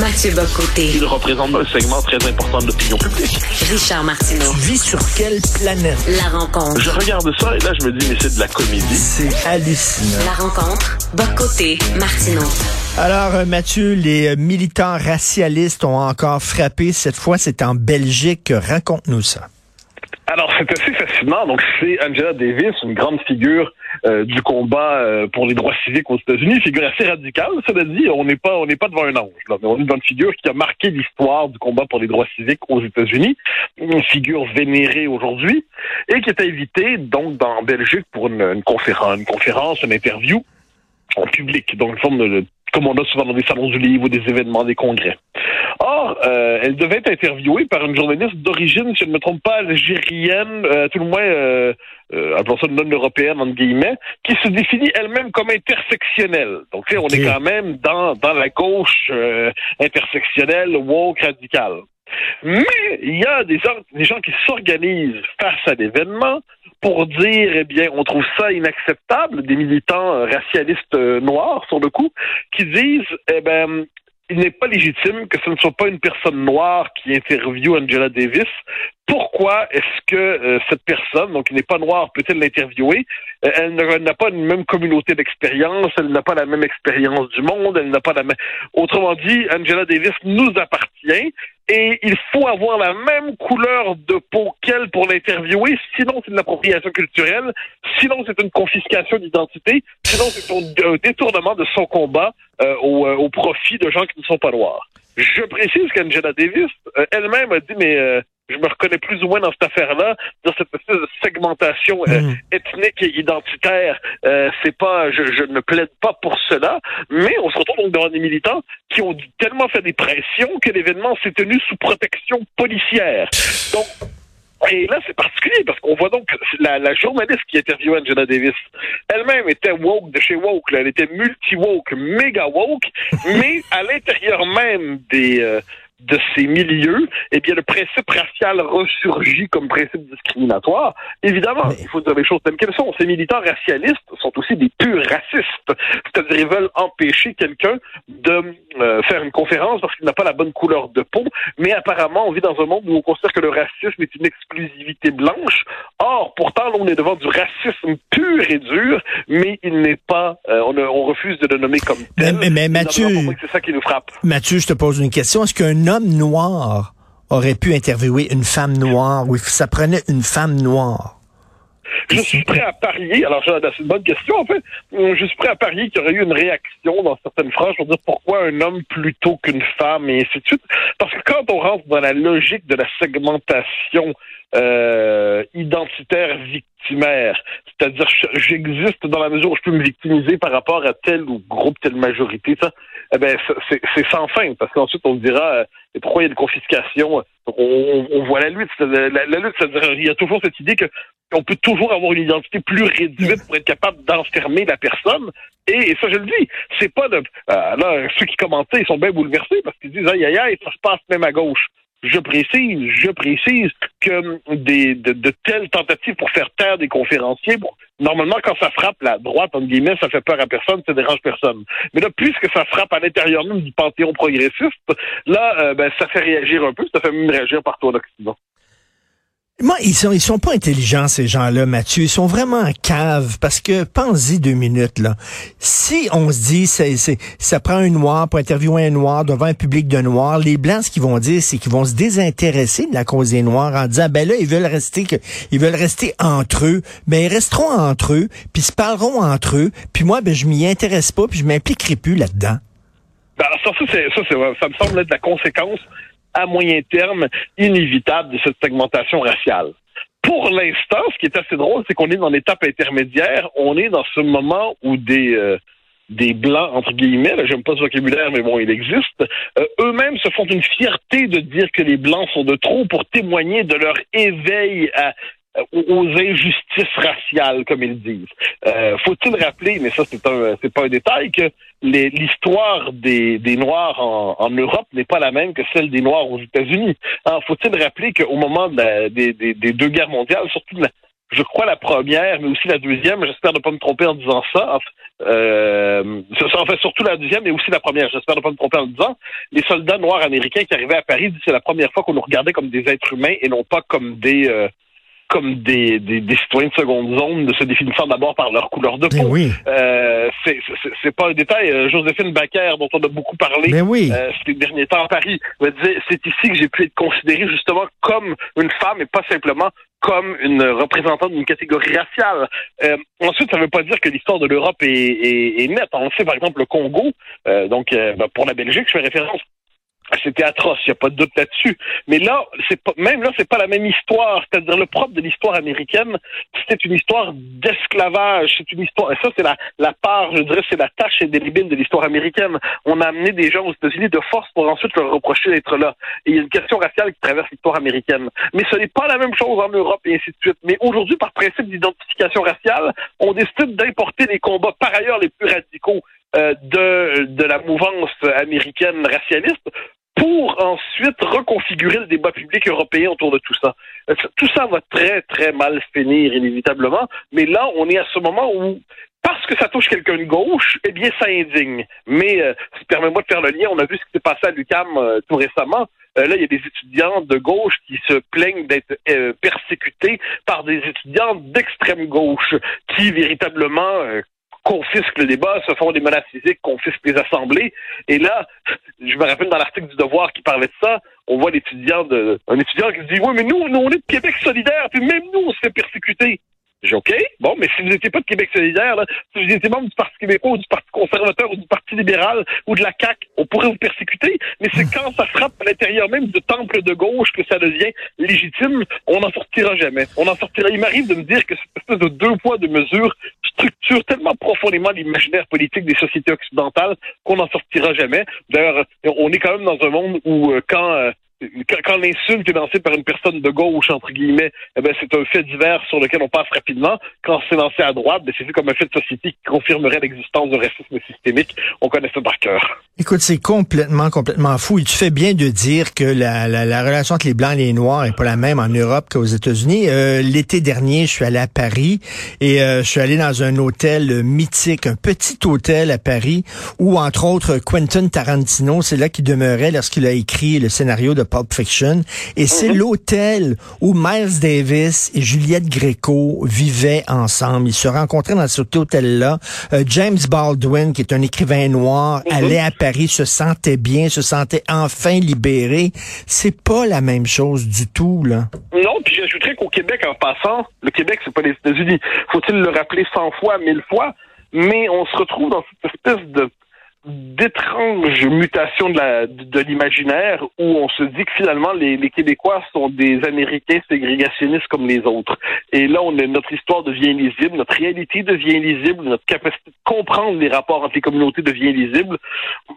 Mathieu Bocoté. Il représente un segment très important de l'opinion publique. Richard Martineau. Tu vis sur quelle planète? La rencontre. Je regarde ça et là, je me dis, mais c'est de la comédie. C'est hallucinant. La rencontre. Bocoté. Martineau. Alors, euh, Mathieu, les militants racialistes ont encore frappé. Cette fois, c'est en Belgique. Raconte-nous ça. Alors, c'est assez fascinant. Donc, c'est Angela Davis, une grande figure euh, du combat euh, pour les droits civiques aux États-Unis, figure assez radicale. Cela dit, on n'est pas, on n'est pas devant un ange, on est devant une figure qui a marqué l'histoire du combat pour les droits civiques aux États-Unis, une figure vénérée aujourd'hui et qui est invitée donc dans Belgique pour une, une conférence, une conférence, une interview en public, donc une forme de comme on a souvent dans des salons du livre ou des événements, des congrès. Or, euh, elle devait être interviewée par une journaliste d'origine, si je ne me trompe pas, algérienne, euh, tout le moins, euh, euh, appelons ça non européenne, entre guillemets, qui se définit elle-même comme intersectionnelle. Donc, on est quand même dans, dans la gauche euh, intersectionnelle, woke, radicale. Mais il y a des gens, des gens qui s'organisent face à l'événement pour dire, eh bien, on trouve ça inacceptable, des militants euh, racialistes noirs, sur le coup, qui disent, eh ben, il n'est pas légitime que ce ne soit pas une personne noire qui interviewe Angela Davis. Pourquoi est-ce que euh, cette personne, donc qui n'est pas noire, peut-elle l'interviewer? Euh, elle n'a pas une même communauté d'expérience, elle n'a pas la même expérience du monde, elle n'a pas la même... Autrement dit, Angela Davis nous appartient et il faut avoir la même couleur de peau qu'elle pour l'interviewer, sinon c'est de l'appropriation culturelle, sinon c'est une confiscation d'identité, sinon c'est un détournement de son combat euh, au, au, profit de gens qui ne sont pas noirs. Je précise qu'Angela Davis euh, elle-même a dit, mais euh, je me reconnais plus ou moins dans cette affaire-là, dans cette espèce de segmentation mm. ethnique et identitaire. c'est pas, je, je, ne plaide pas pour cela, mais on se retrouve donc devant des militants qui ont tellement fait des pressions que l'événement s'est tenu sous protection policière. Donc, et là, c'est particulier parce qu'on voit donc la, la journaliste qui interviewait Angela Davis, elle-même était woke de chez woke. Là. Elle était multi-woke, méga woke, mais à l'intérieur même des, euh, de ces milieux, eh bien, le principe racial ressurgit comme principe discriminatoire. Évidemment, il faut dire les choses telles qu'elles sont. Ces militants racialistes sont aussi des purs racistes. C'est-à-dire, ils veulent empêcher quelqu'un de euh, faire une conférence parce qu'il n'a pas la bonne couleur de peau, mais apparemment, on vit dans un monde où on considère que le racisme est une exclusivité blanche. Or, pourtant, là, on est devant du racisme pur et dur, mais il n'est pas, euh, on, on, refuse de le nommer comme tel. Mais, mais, mais Mathieu, c'est ça qui nous frappe. Mathieu, je te pose une question. Est-ce qu'un homme noir aurait pu interviewer une femme noire ou ça prenait une femme noire? Je suis prêt à parier, alors c'est une bonne question en fait, je suis prêt à parier qu'il y aurait eu une réaction dans certaines phrases pour dire pourquoi un homme plutôt qu'une femme et ainsi de suite. Parce que quand on rentre dans la logique de la segmentation euh, identitaire c'est-à-dire j'existe dans la mesure où je peux me victimiser par rapport à tel ou groupe, telle majorité, ça, eh ben c'est sans fin, parce qu'ensuite on dira euh, pourquoi il y a une confiscation. On, on, voit la lutte, la, lutte, c'est-à-dire il y a toujours cette idée que on peut toujours avoir une identité plus réduite pour être capable d'enfermer la personne. Et, et, ça, je le dis, c'est pas de... Euh, là, ceux qui commentaient, ils sont bien bouleversés parce qu'ils disent, aïe, aïe, aïe, ça se passe même à gauche. Je précise, je précise que des, de, de, telles tentatives pour faire taire des conférenciers, normalement, quand ça frappe la droite, entre guillemets, ça fait peur à personne, ça dérange personne. Mais là, puisque ça frappe à l'intérieur même du panthéon progressiste, là, euh, ben, ça fait réagir un peu, ça fait même réagir partout en Occident. Moi, ils sont, ils sont pas intelligents, ces gens-là, Mathieu. Ils sont vraiment en cave parce que, pense-y deux minutes, là. Si on se dit, c'est, c'est, ça prend un noir pour interviewer un noir devant un public de noirs, les blancs, ce qu'ils vont dire, c'est qu'ils vont se désintéresser de la cause des noirs en disant, ben là, ils veulent rester que, ils veulent rester entre eux. Ben, ils resteront entre eux, puis se parleront entre eux. Puis moi, ben, je m'y intéresse pas, puis je m'impliquerai plus là-dedans. Ben, ça, ça, c'est, ça, c'est, ça me semble être la conséquence à moyen terme inévitable de cette segmentation raciale. Pour l'instant, ce qui est assez drôle, c'est qu'on est dans l'étape intermédiaire. On est dans ce moment où des euh, des blancs entre guillemets, j'aime pas ce vocabulaire, mais bon, il existe. Euh, eux-mêmes se font une fierté de dire que les blancs sont de trop pour témoigner de leur éveil à, aux injustices raciales, comme ils disent. Euh, Faut-il rappeler, mais ça c'est un c'est pas un détail, que l'histoire des, des Noirs en, en Europe n'est pas la même que celle des Noirs aux États-Unis. Faut-il rappeler qu'au moment de la, des, des, des, deux guerres mondiales, surtout de la, je crois la première, mais aussi la deuxième. J'espère ne pas me tromper en disant ça. Euh, en fait surtout la deuxième, mais aussi la première. J'espère ne pas me tromper en disant. Les soldats noirs américains qui arrivaient à Paris, c'est la première fois qu'on nous regardait comme des êtres humains et non pas comme des euh, comme des, des, des, citoyens de seconde zone, de se définissant d'abord par leur couleur de Ben peau. oui. Euh, c'est- c'est c'est pas un détail. Euh, Joséphine Baker, dont on a beaucoup parlé Ben oui. euh, ces derniers temps à Paris, me disait c'est ici que j'ai pu être considéré justement comme une femme et pas simplement comme une représentante d'une catégorie raciale. Euh, ensuite, ça ne veut pas dire que l'histoire de l'Europe est, est, est nette. On sait par exemple le Congo, euh, donc euh, ben, pour la Belgique, je fais référence. C'était atroce, il n'y a pas de doute là-dessus. Mais là, c'est pas, même là, c'est pas la même histoire. C'est-à-dire le propre de l'histoire américaine, c'est une histoire d'esclavage. C'est une histoire, et ça, c'est la, la part, je dirais, c'est la tâche indélébile de l'histoire américaine. On a amené des gens aux États-Unis de force pour ensuite leur reprocher d'être là. Et il y a une question raciale qui traverse l'histoire américaine. Mais ce n'est pas la même chose en Europe et ainsi de suite. Mais aujourd'hui, par principe d'identification raciale, on décide d'importer les combats par ailleurs les plus radicaux euh, de, de la mouvance américaine racialiste pour ensuite reconfigurer le débat public européen autour de tout ça. Euh, Tout ça va très, très mal finir, inévitablement, mais là, on est à ce moment où, parce que ça touche quelqu'un de gauche, eh bien, ça indigne. Mais, euh, permets-moi de faire le lien, on a vu ce qui s'est passé à l'UQAM euh, tout récemment. Euh, là, il y a des étudiants de gauche qui se plaignent d'être persécutés par des étudiants d'extrême gauche qui, véritablement, confisquent le débat, se font des menaces physiques, confisquent les assemblées. Et là, je me rappelle dans l'article du Devoir qui parlait de ça, on voit l'étudiant de, un étudiant qui dit, oui, mais nous, nous, on est de Québec solidaire, puis même nous, on se fait persécuter. J'ai OK, bon, mais si vous n'étiez pas de Québec solidaire, là, si vous étiez membre du Parti québécois ou du Parti conservateur ou du Parti libéral ou de la CAQ, on pourrait vous persécuter, mais c'est quand ça frappe à l'intérieur même du temple de gauche que ça devient légitime, on n'en sortira jamais. On en sortira. Il m'arrive de me dire que cette espèce de deux poids, deux mesures structure tellement profondément l'imaginaire politique des sociétés occidentales qu'on n'en sortira jamais. D'ailleurs, on est quand même dans un monde où euh, quand euh, quand, l'insulte est lancée par une personne de gauche, entre guillemets, eh ben, c'est un fait divers sur lequel on passe rapidement. Quand c'est lancé à droite, ben, c'est vu comme un fait de société qui confirmerait l'existence de racisme systémique. On connaît ça par cœur. Écoute, c'est complètement, complètement fou. Et tu fais bien de dire que la, la, la relation entre les Blancs et les Noirs est pas la même en Europe qu'aux États-Unis. Euh, L'été dernier, je suis allé à Paris et euh, je suis allé dans un hôtel mythique, un petit hôtel à Paris où, entre autres, Quentin Tarantino, c'est là qu'il demeurait lorsqu'il a écrit le scénario de Pulp Fiction. Et c'est l'hôtel où Miles Davis et Juliette Gréco vivaient ensemble. Ils se rencontraient dans cet hôtel-là. Euh, James Baldwin, qui est un écrivain noir, allait à Paris, se sentait bien, se sentait enfin libéré. C'est pas la même chose du tout, là. Non, puis j'ajouterais qu'au Québec, en passant, le Québec, c'est pas les États-Unis. Faut-il le rappeler cent fois, mille fois? Mais on se retrouve dans cette espèce de d'étranges mutations de la de l'imaginaire où on se dit que finalement les, les Québécois sont des Américains ségrégationnistes comme les autres. Et là, on notre histoire devient lisible, notre réalité devient lisible, notre capacité de comprendre les rapports entre les communautés devient lisible.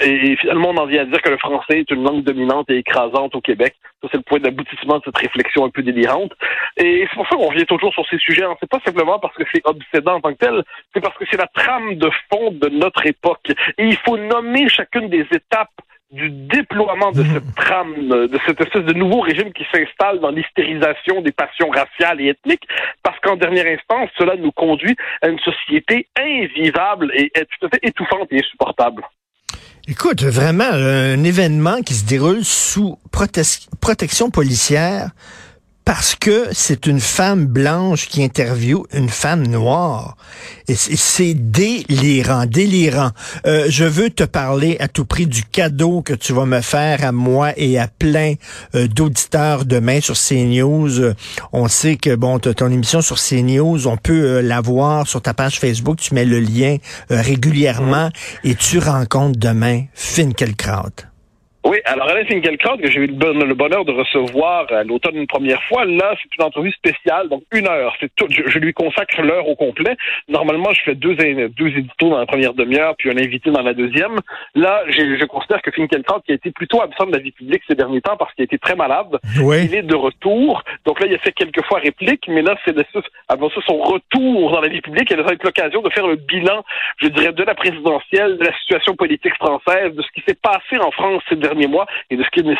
Et finalement, on en vient à dire que le français est une langue dominante et écrasante au Québec. Ça, c'est le point d'aboutissement de cette réflexion un peu délirante. Et c'est pour ça qu'on revient toujours sur ces sujets. C'est pas simplement parce que c'est obsédant en tant que tel, c'est parce que c'est la trame de fond de notre époque. Il faut nommer chacune des étapes du déploiement de cette trame, de cette espèce de nouveau régime qui s'installe dans l'hystérisation des passions raciales et ethniques, parce qu'en dernière instance, cela nous conduit à une société invivable et tout à fait étouffante et insupportable. Écoute, vraiment, un événement qui se déroule sous prote- protection policière parce que c'est une femme blanche qui interviewe une femme noire. Et c'est délirant, délirant. Euh, je veux te parler à tout prix du cadeau que tu vas me faire à moi et à plein euh, d'auditeurs demain sur CNews. Euh, on sait que, bon, ton émission sur CNews, on peut euh, la voir sur ta page Facebook. Tu mets le lien régulièrement et tu rencontres demain Finkielkraut. Oui, alors Alain Finkielkraut, que j'ai eu le, bon, le, bonheur de recevoir à l'automne une première fois, là, c'est une entrevue spéciale, donc une heure. C'est tout. Je, je, lui consacre l'heure au complet. Normalement, je fais deux, deux éditos dans la première demi-heure, puis un invité dans la deuxième. Là, je considère que Finkielkraut, qui a été plutôt absent de la vie publique ces derniers temps parce qu'il a été très malade, oui. il est de retour. Donc là, il a fait quelques fois réplique, mais là, c'est avant ça son retour dans la vie publique. Ça va être l'occasion de faire le bilan, je dirais, de la présidentielle, de la situation politique française, de ce qui s'est passé en France ces derniers mois et de ce qui ne,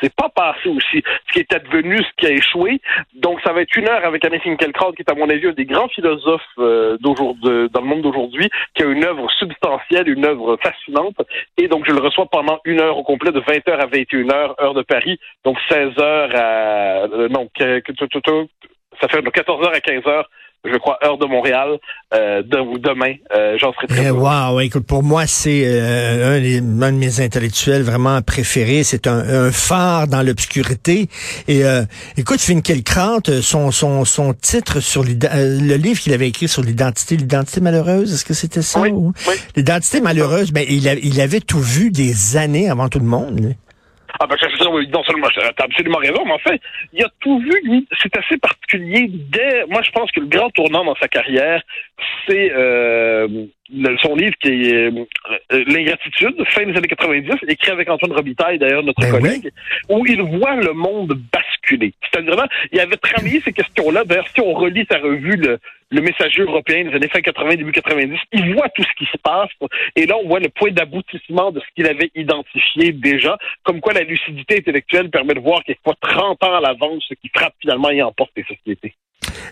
s'est pas passé aussi, ce qui est advenu, ce qui a échoué. Donc, ça va être une heure avec Anne Finkielkraut, qui est à mon avis un des grands philosophes euh, d'aujourd'hui, dans le monde d'aujourd'hui, qui a une œuvre substantielle, une œuvre fascinante. Et donc, je le reçois pendant une heure au complet, de 20h à 21h, heure de Paris. Donc, 16h à... Euh, non, ça fait de 14h à 15h je crois, heure de Montréal, euh, de, demain. Euh, J'en serai très eh, Wow, écoute, pour moi, c'est euh, un, un, de mes intellectuels vraiment préférés. C'est un, un, phare dans l'obscurité. Et euh, écoute, Finkielkraut, son, son, son titre sur le livre qu'il avait écrit sur l'identité, l'identité malheureuse, est-ce que c'était ça? Oui, oui. L'identité malheureuse, ben, il, a, il avait tout vu des années avant tout le monde. Lui. Ah ben, non seulement, t'as absolument raison, mais en fait, il a tout vu, lui. C'est assez particulier. Dès, moi, je pense que le grand tournant dans sa carrière, c'est euh, son livre qui est euh, L'ingratitude, fin des années 90, écrit avec Antoine Robitaille, d'ailleurs, notre ben collègue, où il voit le monde basculer. C'est-à-dire, il avait travaillé ces questions-là. D'ailleurs, si on relit sa revue, le, le messager européen des années fin 80, début 90, il voit tout ce qui se passe. Et là, on voit le point d'aboutissement de ce qu'il avait identifié déjà, comme quoi la lucidité intellectuelle permet de voir quelquefois 30 ans à l'avance ce qui frappe finalement et emporte les sociétés.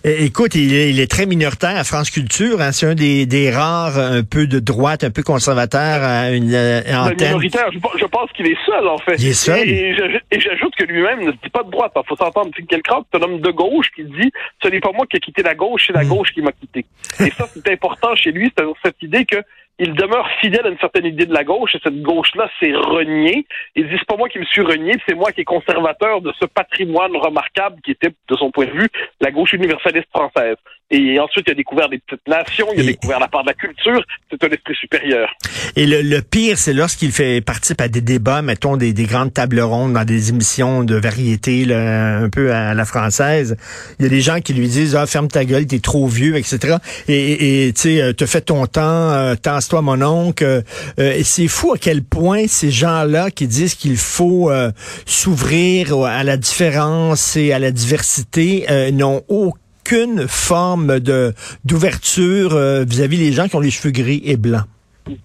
Écoute, il est, il est, très minoritaire à France Culture. Hein. C'est un des, des, rares un peu de droite, un peu conservateur à une euh, antenne. Minoritaire, je, je pense qu'il est seul, en fait. Il est seul. Et, et j'ajoute que lui-même ne dit pas de droite. Il faut s'entendre. Quelqu'un, c'est un homme de gauche qui dit ce n'est pas moi qui ai quitté la gauche, c'est la hmm. gauche qui m'a quitté. Et ça, c'est important chez lui, c'est cette idée que il demeure fidèle à une certaine idée de la gauche, et cette gauche-là s'est reniée. Il dit, c'est pas moi qui me suis renié, c'est moi qui est conservateur de ce patrimoine remarquable qui était, de son point de vue, la gauche universaliste française. Et ensuite, il a découvert des petites nations, il a découvert la part de la culture. C'est un esprit supérieur. Et le, pire, c'est lorsqu'il fait participe à des débats, mettons, des, des, grandes tables rondes dans des émissions de variété, là, un peu à la française. Il y a des gens qui lui disent, ah, ferme ta gueule, t'es trop vieux, etc. Et, tu sais, te fais ton temps, euh, mon oncle. Euh, et c'est fou à quel point ces gens-là qui disent qu'il faut euh, s'ouvrir à la différence et à la diversité euh, n'ont aucun aucune forme d'ouverture euh, vis-à-vis des gens qui ont les cheveux gris et blancs.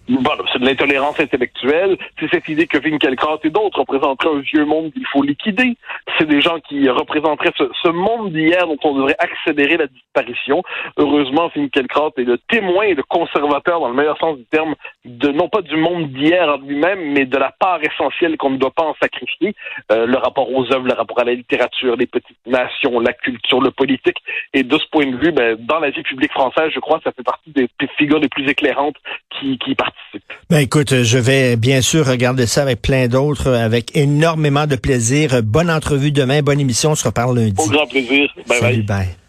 Bon, c'est de l'intolérance intellectuelle. C'est cette idée que Finkielkraut et d'autres représenteraient un vieux monde qu'il faut liquider. C'est des gens qui représenteraient ce, monde d'hier dont on devrait accélérer la disparition. Heureusement, Finkielkraut est le témoin et le conservateur, dans le meilleur sens du terme, de non pas du monde d'hier en lui-même, mais de la part essentielle qu'on ne doit pas en sacrifier. Euh, le rapport aux œuvres, le rapport à la littérature, les petites nations, la culture, le politique. Et de ce point de vue, ben, dans la vie publique française, je crois, ça fait partie des, figures les plus éclairantes qui, qui participent. Ben écoute, je vais bien sûr regarder ça avec plein d'autres, avec énormément de plaisir. Bonne entrevue demain, bonne émission, on se reparle lundi. Au grand plaisir. Bye Salut, bye.